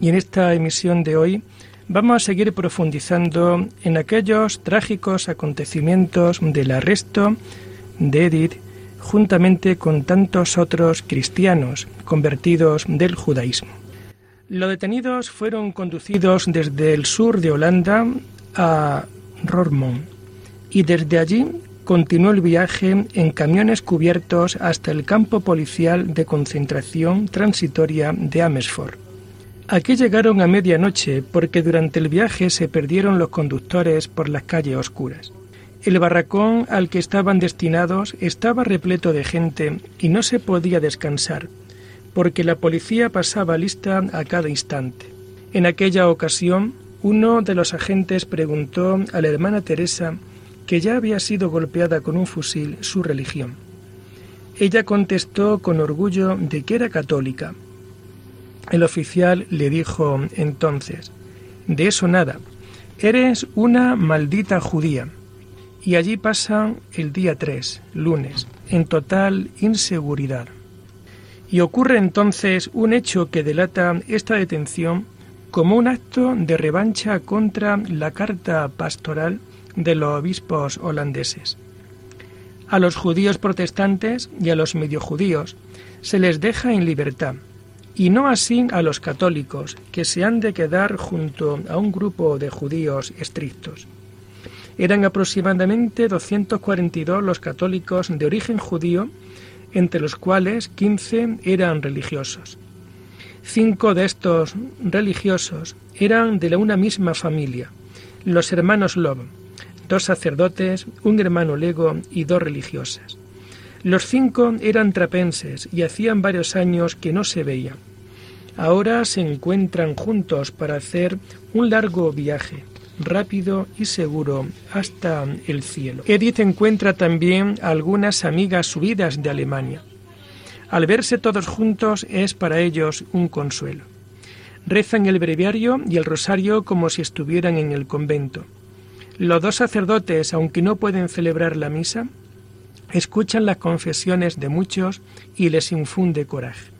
Y en esta emisión de hoy vamos a seguir profundizando en aquellos trágicos acontecimientos del arresto de Edith juntamente con tantos otros cristianos convertidos del judaísmo. Los detenidos fueron conducidos desde el sur de Holanda a Rormont y desde allí continuó el viaje en camiones cubiertos hasta el campo policial de concentración transitoria de Amersfoort. Aquí llegaron a medianoche porque durante el viaje se perdieron los conductores por las calles oscuras. El barracón al que estaban destinados estaba repleto de gente y no se podía descansar, porque la policía pasaba lista a cada instante. En aquella ocasión, uno de los agentes preguntó a la hermana Teresa, que ya había sido golpeada con un fusil, su religión. Ella contestó con orgullo de que era católica, el oficial le dijo entonces, de eso nada, eres una maldita judía. Y allí pasan el día 3, lunes, en total inseguridad. Y ocurre entonces un hecho que delata esta detención como un acto de revancha contra la carta pastoral de los obispos holandeses. A los judíos protestantes y a los medio judíos se les deja en libertad, y no así a los católicos, que se han de quedar junto a un grupo de judíos estrictos. Eran aproximadamente 242 los católicos de origen judío, entre los cuales 15 eran religiosos. Cinco de estos religiosos eran de una misma familia, los hermanos Lob, dos sacerdotes, un hermano lego y dos religiosas. Los cinco eran trapenses y hacían varios años que no se veían. Ahora se encuentran juntos para hacer un largo viaje, rápido y seguro, hasta el cielo. Edith encuentra también algunas amigas subidas de Alemania. Al verse todos juntos es para ellos un consuelo. Rezan el breviario y el rosario como si estuvieran en el convento. Los dos sacerdotes, aunque no pueden celebrar la misa, escuchan las confesiones de muchos y les infunde coraje.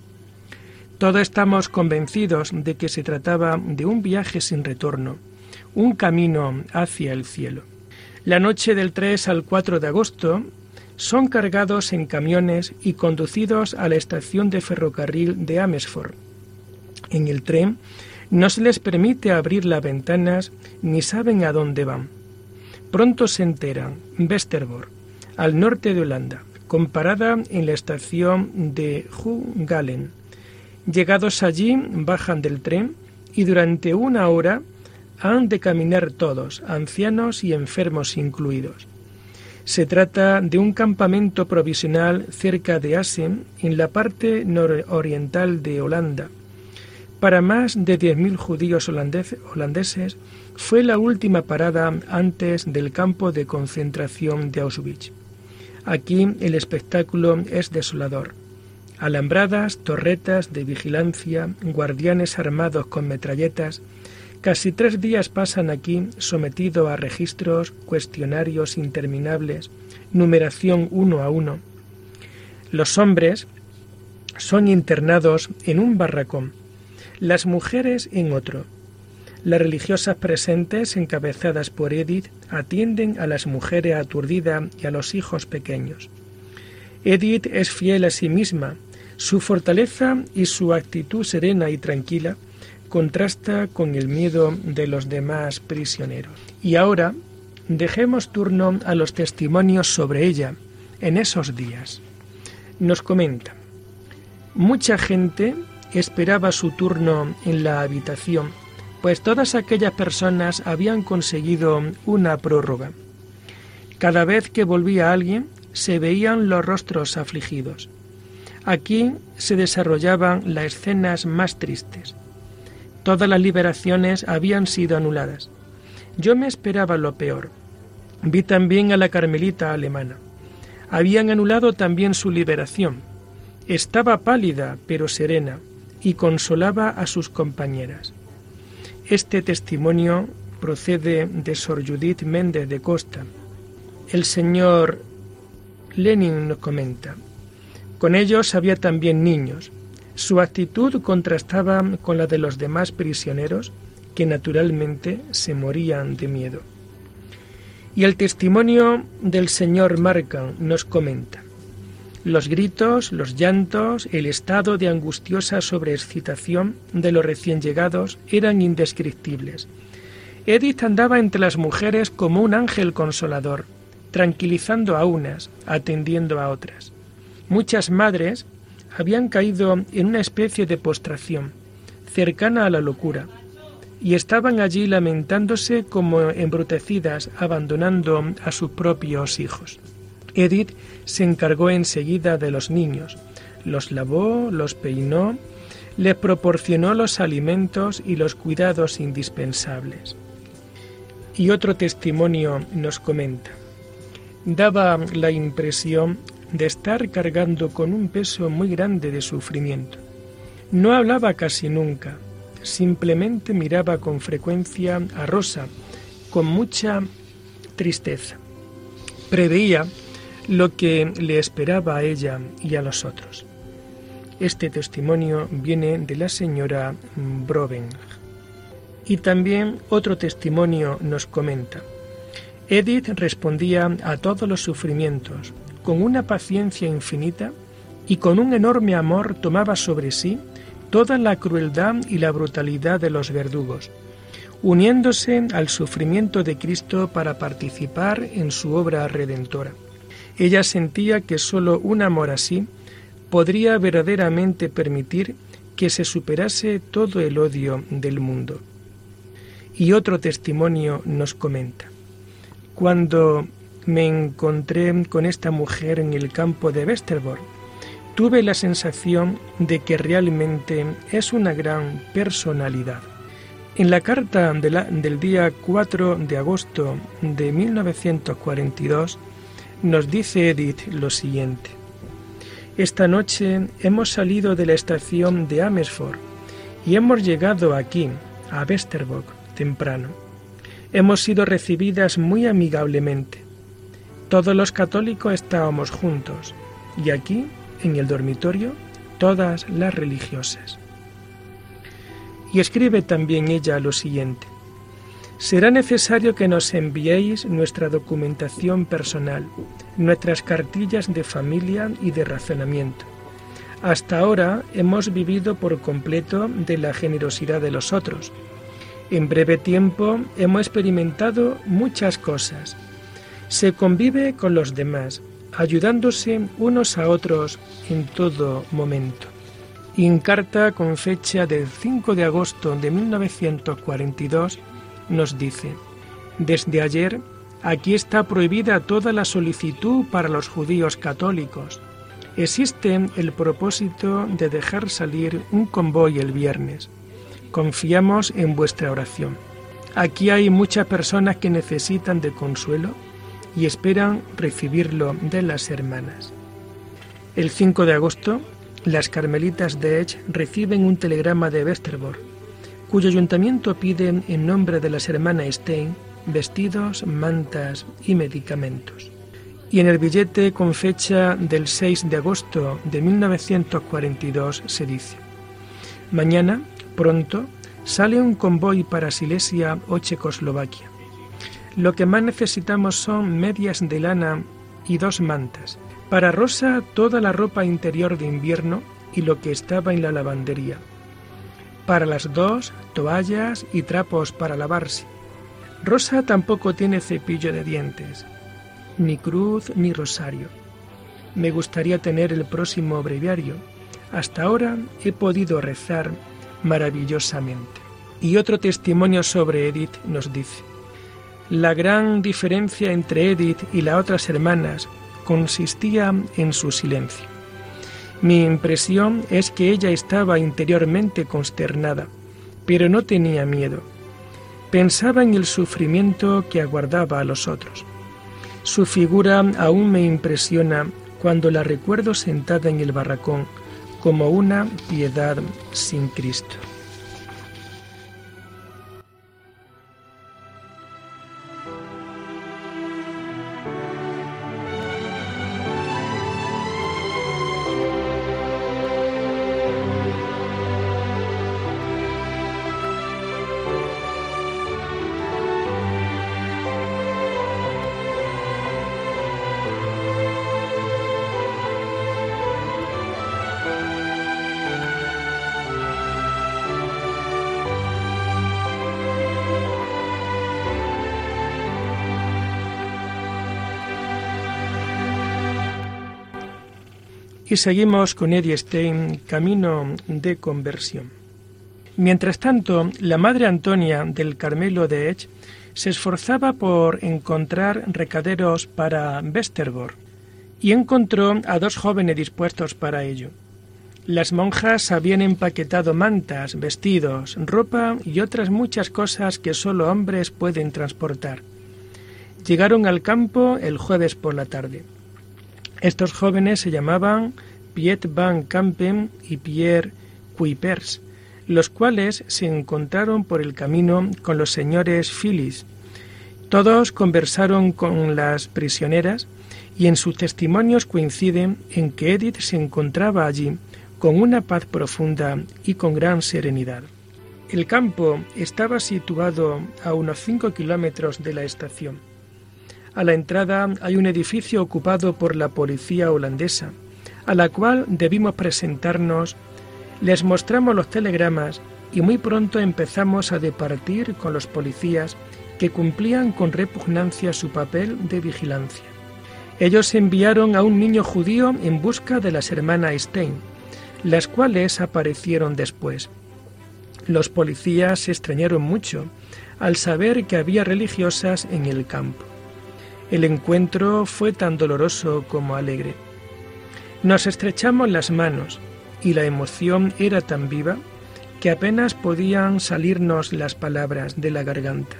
Todos estamos convencidos de que se trataba de un viaje sin retorno, un camino hacia el cielo. La noche del 3 al 4 de agosto son cargados en camiones y conducidos a la estación de ferrocarril de Amersfoort. En el tren no se les permite abrir las ventanas ni saben a dónde van. Pronto se enteran, Westerbork, al norte de Holanda, comparada en la estación de Hungalen. Llegados allí, bajan del tren y durante una hora han de caminar todos, ancianos y enfermos incluidos. Se trata de un campamento provisional cerca de Assen, en la parte nororiental de Holanda. Para más de 10.000 judíos holandeses fue la última parada antes del campo de concentración de Auschwitz. Aquí el espectáculo es desolador. Alambradas, torretas de vigilancia, guardianes armados con metralletas, casi tres días pasan aquí sometido a registros, cuestionarios interminables, numeración uno a uno. Los hombres son internados en un barracón, las mujeres en otro, las religiosas presentes, encabezadas por Edith, atienden a las mujeres aturdidas y a los hijos pequeños. Edith es fiel a sí misma. Su fortaleza y su actitud serena y tranquila contrasta con el miedo de los demás prisioneros. Y ahora dejemos turno a los testimonios sobre ella en esos días. Nos comenta, mucha gente esperaba su turno en la habitación pues todas aquellas personas habían conseguido una prórroga. Cada vez que volvía alguien, se veían los rostros afligidos. Aquí se desarrollaban las escenas más tristes. Todas las liberaciones habían sido anuladas. Yo me esperaba lo peor. Vi también a la carmelita alemana. Habían anulado también su liberación. Estaba pálida pero serena y consolaba a sus compañeras. Este testimonio procede de Sor Judith Méndez de Costa. El señor Lenin nos comenta. Con ellos había también niños. Su actitud contrastaba con la de los demás prisioneros, que naturalmente se morían de miedo. Y el testimonio del señor Markham nos comenta. Los gritos, los llantos, el estado de angustiosa sobreexcitación de los recién llegados eran indescriptibles. Edith andaba entre las mujeres como un ángel consolador, tranquilizando a unas, atendiendo a otras. Muchas madres habían caído en una especie de postración, cercana a la locura, y estaban allí lamentándose como embrutecidas, abandonando a sus propios hijos. Edith se encargó enseguida de los niños, los lavó, los peinó, les proporcionó los alimentos y los cuidados indispensables. Y otro testimonio nos comenta. Daba la impresión de estar cargando con un peso muy grande de sufrimiento. No hablaba casi nunca, simplemente miraba con frecuencia a Rosa, con mucha tristeza. Preveía lo que le esperaba a ella y a los otros. Este testimonio viene de la señora Broven. Y también otro testimonio nos comenta. Edith respondía a todos los sufrimientos con una paciencia infinita y con un enorme amor tomaba sobre sí toda la crueldad y la brutalidad de los verdugos, uniéndose al sufrimiento de Cristo para participar en su obra redentora. Ella sentía que sólo un amor así podría verdaderamente permitir que se superase todo el odio del mundo. Y otro testimonio nos comenta. Cuando me encontré con esta mujer en el campo de Westerbork, tuve la sensación de que realmente es una gran personalidad. En la carta del día 4 de agosto de 1942, nos dice Edith lo siguiente. Esta noche hemos salido de la estación de Amersfoort y hemos llegado aquí, a Westerbork, temprano. Hemos sido recibidas muy amigablemente. Todos los católicos estábamos juntos y aquí, en el dormitorio, todas las religiosas. Y escribe también ella lo siguiente. Será necesario que nos enviéis nuestra documentación personal, nuestras cartillas de familia y de razonamiento. Hasta ahora hemos vivido por completo de la generosidad de los otros. En breve tiempo hemos experimentado muchas cosas. Se convive con los demás, ayudándose unos a otros en todo momento. en carta con fecha del 5 de agosto de 1942, nos dice, desde ayer aquí está prohibida toda la solicitud para los judíos católicos. Existe el propósito de dejar salir un convoy el viernes. Confiamos en vuestra oración. Aquí hay muchas personas que necesitan de consuelo y esperan recibirlo de las hermanas. El 5 de agosto, las carmelitas de Edge reciben un telegrama de Westerbork cuyo ayuntamiento pide en nombre de las hermanas Stein vestidos, mantas y medicamentos. Y en el billete con fecha del 6 de agosto de 1942 se dice, Mañana, pronto, sale un convoy para Silesia o Checoslovaquia. Lo que más necesitamos son medias de lana y dos mantas. Para Rosa toda la ropa interior de invierno y lo que estaba en la lavandería para las dos, toallas y trapos para lavarse. Rosa tampoco tiene cepillo de dientes, ni cruz ni rosario. Me gustaría tener el próximo breviario. Hasta ahora he podido rezar maravillosamente. Y otro testimonio sobre Edith nos dice, la gran diferencia entre Edith y las otras hermanas consistía en su silencio. Mi impresión es que ella estaba interiormente consternada, pero no tenía miedo. Pensaba en el sufrimiento que aguardaba a los otros. Su figura aún me impresiona cuando la recuerdo sentada en el barracón como una piedad sin Cristo. Y seguimos con Eddie Stein, Camino de Conversión. Mientras tanto, la Madre Antonia del Carmelo de Edge se esforzaba por encontrar recaderos para Westerbork y encontró a dos jóvenes dispuestos para ello. Las monjas habían empaquetado mantas, vestidos, ropa y otras muchas cosas que solo hombres pueden transportar. Llegaron al campo el jueves por la tarde. Estos jóvenes se llamaban Piet van Kampen y Pierre Kuipers, los cuales se encontraron por el camino con los señores Phyllis. Todos conversaron con las prisioneras y en sus testimonios coinciden en que Edith se encontraba allí con una paz profunda y con gran serenidad. El campo estaba situado a unos cinco kilómetros de la estación. A la entrada hay un edificio ocupado por la policía holandesa, a la cual debimos presentarnos. Les mostramos los telegramas y muy pronto empezamos a departir con los policías que cumplían con repugnancia su papel de vigilancia. Ellos enviaron a un niño judío en busca de las hermanas Stein, las cuales aparecieron después. Los policías se extrañaron mucho al saber que había religiosas en el campo. El encuentro fue tan doloroso como alegre. Nos estrechamos las manos y la emoción era tan viva que apenas podían salirnos las palabras de la garganta.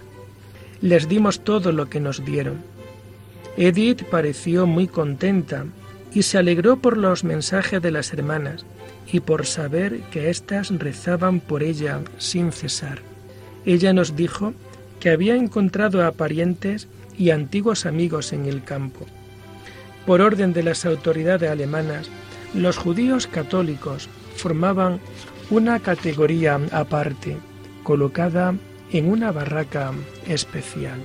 Les dimos todo lo que nos dieron. Edith pareció muy contenta y se alegró por los mensajes de las hermanas y por saber que éstas rezaban por ella sin cesar. Ella nos dijo que había encontrado a parientes y antiguos amigos en el campo. Por orden de las autoridades alemanas, los judíos católicos formaban una categoría aparte, colocada en una barraca especial.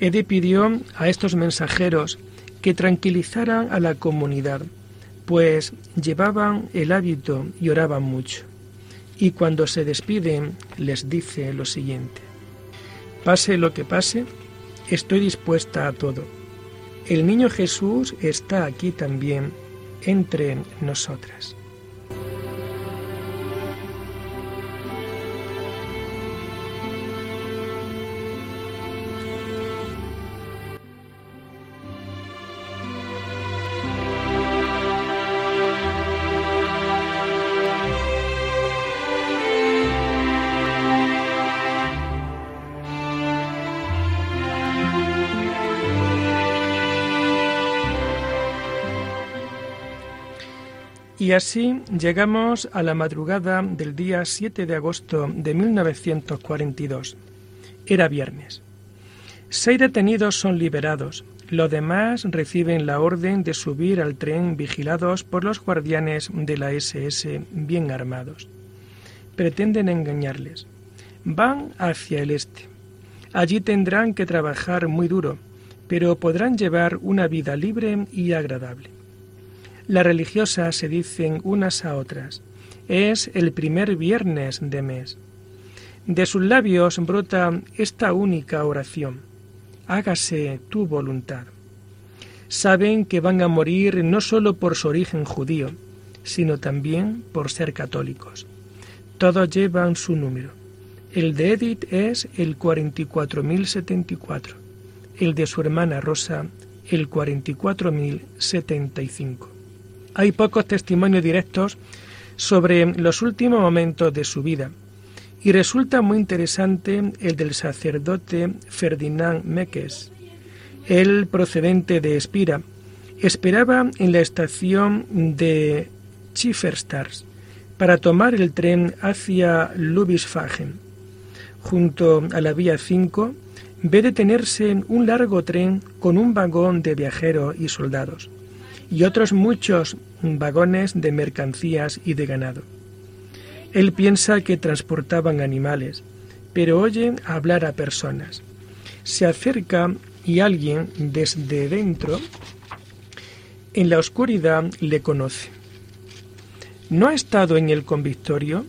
Ede pidió a estos mensajeros que tranquilizaran a la comunidad, pues llevaban el hábito y oraban mucho. Y cuando se despiden les dice lo siguiente, pase lo que pase, estoy dispuesta a todo. El niño Jesús está aquí también entre nosotras. Y así llegamos a la madrugada del día 7 de agosto de 1942. Era viernes. Seis detenidos son liberados. Los demás reciben la orden de subir al tren vigilados por los guardianes de la SS bien armados. Pretenden engañarles. Van hacia el este. Allí tendrán que trabajar muy duro, pero podrán llevar una vida libre y agradable. Las religiosas se dicen unas a otras, es el primer viernes de mes. De sus labios brota esta única oración, hágase tu voluntad. Saben que van a morir no sólo por su origen judío, sino también por ser católicos. Todos llevan su número. El de Edith es el 44.074, el de su hermana Rosa el 44.075. Hay pocos testimonios directos sobre los últimos momentos de su vida Y resulta muy interesante el del sacerdote Ferdinand Meques. Él, procedente de Espira, esperaba en la estación de Schifferstars para tomar el tren hacia Lubisfagen. Junto a la vía 5 ve detenerse un largo tren con un vagón de viajeros y soldados y otros muchos vagones de mercancías y de ganado. Él piensa que transportaban animales, pero oye hablar a personas. Se acerca y alguien desde dentro, en la oscuridad, le conoce. ¿No ha estado en el convictorio?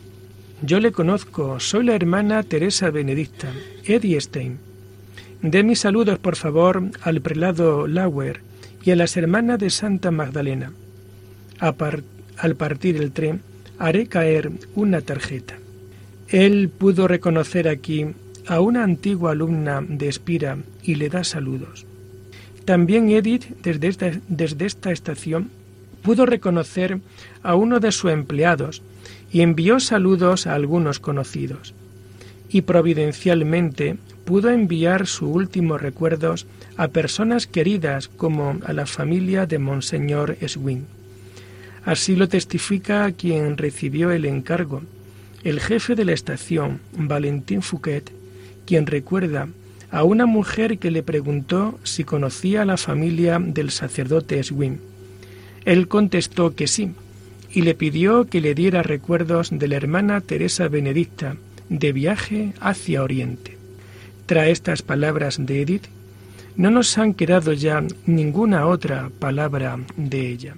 Yo le conozco, soy la hermana Teresa Benedicta, Eddie Stein. De mis saludos, por favor, al prelado Lauer y a las hermanas de Santa Magdalena. al partir el tren, haré caer una tarjeta. Él pudo reconocer aquí a una antigua alumna de Espira y le da saludos. También Edith, desde esta, desde esta estación, pudo reconocer a uno de sus empleados y envió saludos a algunos conocidos. Y providencialmente pudo enviar sus últimos recuerdos a personas queridas como a la familia de Monseñor Swing. Así lo testifica quien recibió el encargo, el jefe de la estación, Valentín Fouquet, quien recuerda a una mujer que le preguntó si conocía a la familia del sacerdote Swing. Él contestó que sí, y le pidió que le diera recuerdos de la hermana Teresa Benedicta, de viaje hacia Oriente. Tras estas palabras de Edith, no nos han quedado ya ninguna otra palabra de ella.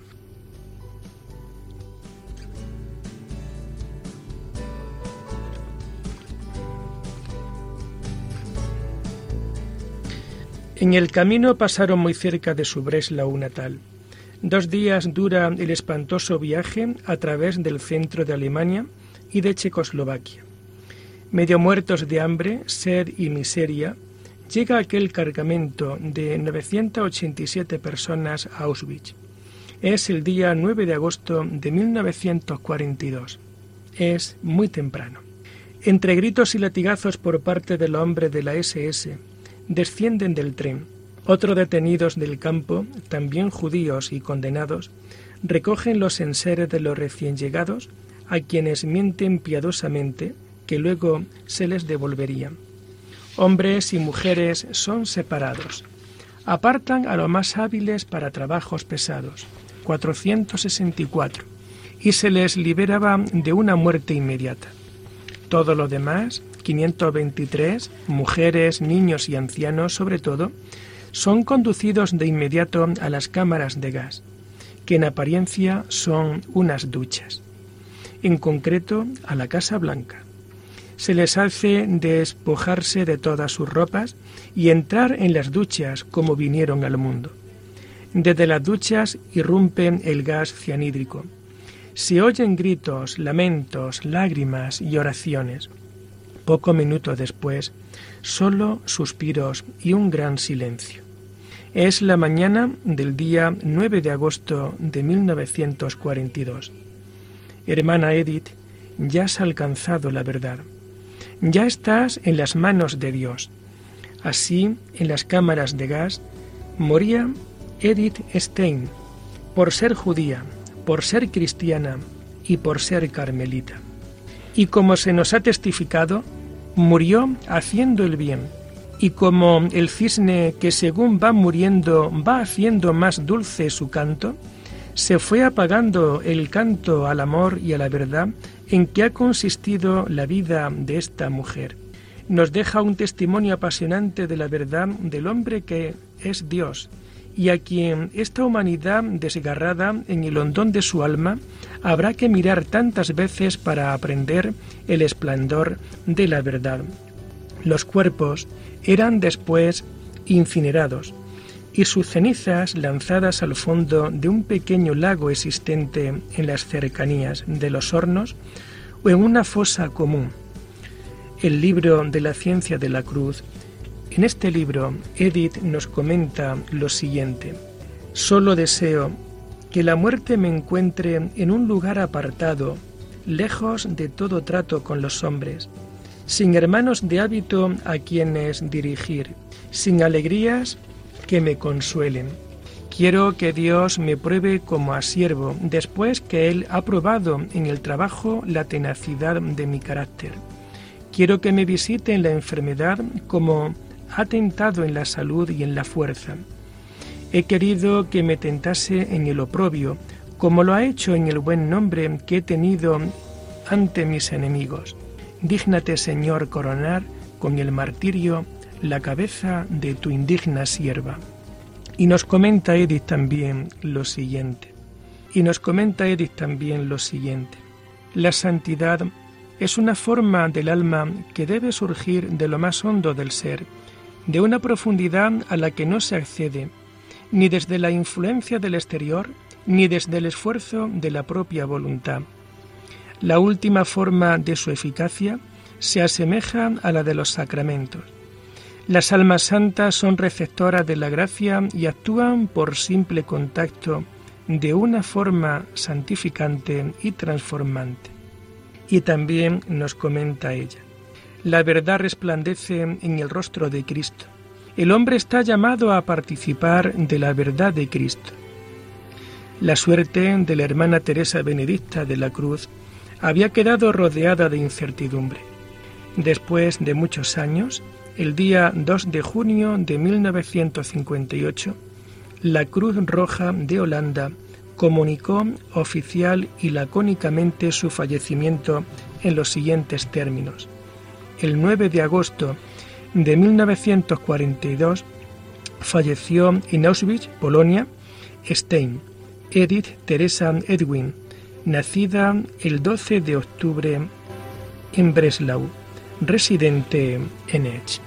En el camino pasaron muy cerca de su Breslau natal. Dos días dura el espantoso viaje a través del centro de Alemania y de Checoslovaquia. Medio muertos de hambre, sed y miseria, llega aquel cargamento de 987 personas a Auschwitz. Es el día 9 de agosto de 1942. Es muy temprano. Entre gritos y latigazos por parte del hombre de la SS, descienden del tren. Otros detenidos del campo, también judíos y condenados, recogen los enseres de los recién llegados, a quienes mienten piadosamente que luego se les devolverían. Hombres y mujeres son separados. Apartan a los más hábiles para trabajos pesados, 464, y se les liberaba de una muerte inmediata. Todo lo demás 523, mujeres, niños y ancianos sobre todo, son conducidos de inmediato a las cámaras de gas, que en apariencia son unas duchas, en concreto a la Casa Blanca. Se les hace despojarse de todas sus ropas y entrar en las duchas como vinieron al mundo. Desde las duchas irrumpe el gas cianhídrico. Se oyen gritos, lamentos, lágrimas y oraciones. Poco minuto después, solo suspiros y un gran silencio. Es la mañana del día 9 de agosto de 1942. Hermana Edith, ya has alcanzado la verdad. Ya estás en las manos de Dios. Así, en las cámaras de gas, moría Edith Stein, por ser judía, por ser cristiana y por ser carmelita. Y como se nos ha testificado, murió haciendo el bien, y como el cisne que según va muriendo va haciendo más dulce su canto, se fue apagando el canto al amor y a la verdad en que ha consistido la vida de esta mujer. Nos deja un testimonio apasionante de la verdad del hombre que es Dios y a quien esta humanidad desgarrada en el hondón de su alma habrá que mirar tantas veces para aprender el esplendor de la verdad. Los cuerpos eran después incinerados y sus cenizas lanzadas al fondo de un pequeño lago existente en las cercanías de los hornos o en una fosa común. El libro de la ciencia de la cruz en este libro, Edith nos comenta lo siguiente. Solo deseo que la muerte me encuentre en un lugar apartado, lejos de todo trato con los hombres, sin hermanos de hábito a quienes dirigir, sin alegrías que me consuelen. Quiero que Dios me pruebe como a siervo, después que Él ha probado en el trabajo la tenacidad de mi carácter. Quiero que me visite en la enfermedad como ha tentado en la salud y en la fuerza. He querido que me tentase en el oprobio, como lo ha hecho en el buen nombre que he tenido ante mis enemigos. Dígnate, Señor, coronar con el martirio la cabeza de tu indigna sierva. Y nos comenta Edith también lo siguiente. Y nos comenta Edith también lo siguiente. La santidad es una forma del alma que debe surgir de lo más hondo del ser, de una profundidad a la que no se accede, ni desde la influencia del exterior, ni desde el esfuerzo de la propia voluntad. La última forma de su eficacia se asemeja a la de los sacramentos. Las almas santas son receptoras de la gracia y actúan por simple contacto de una forma santificante y transformante. Y también nos comenta ella, la verdad resplandece en el rostro de Cristo. El hombre está llamado a participar de la verdad de Cristo. La suerte de la hermana Teresa Benedicta de la Cruz había quedado rodeada de incertidumbre. Después de muchos años, el día 2 de junio de 1958, la Cruz Roja de Holanda comunicó oficial y lacónicamente su fallecimiento en los siguientes términos. El 9 de agosto de 1942 falleció en Auschwitz, Polonia, Stein, Edith Teresa Edwin, nacida el 12 de octubre en Breslau, residente en Edge.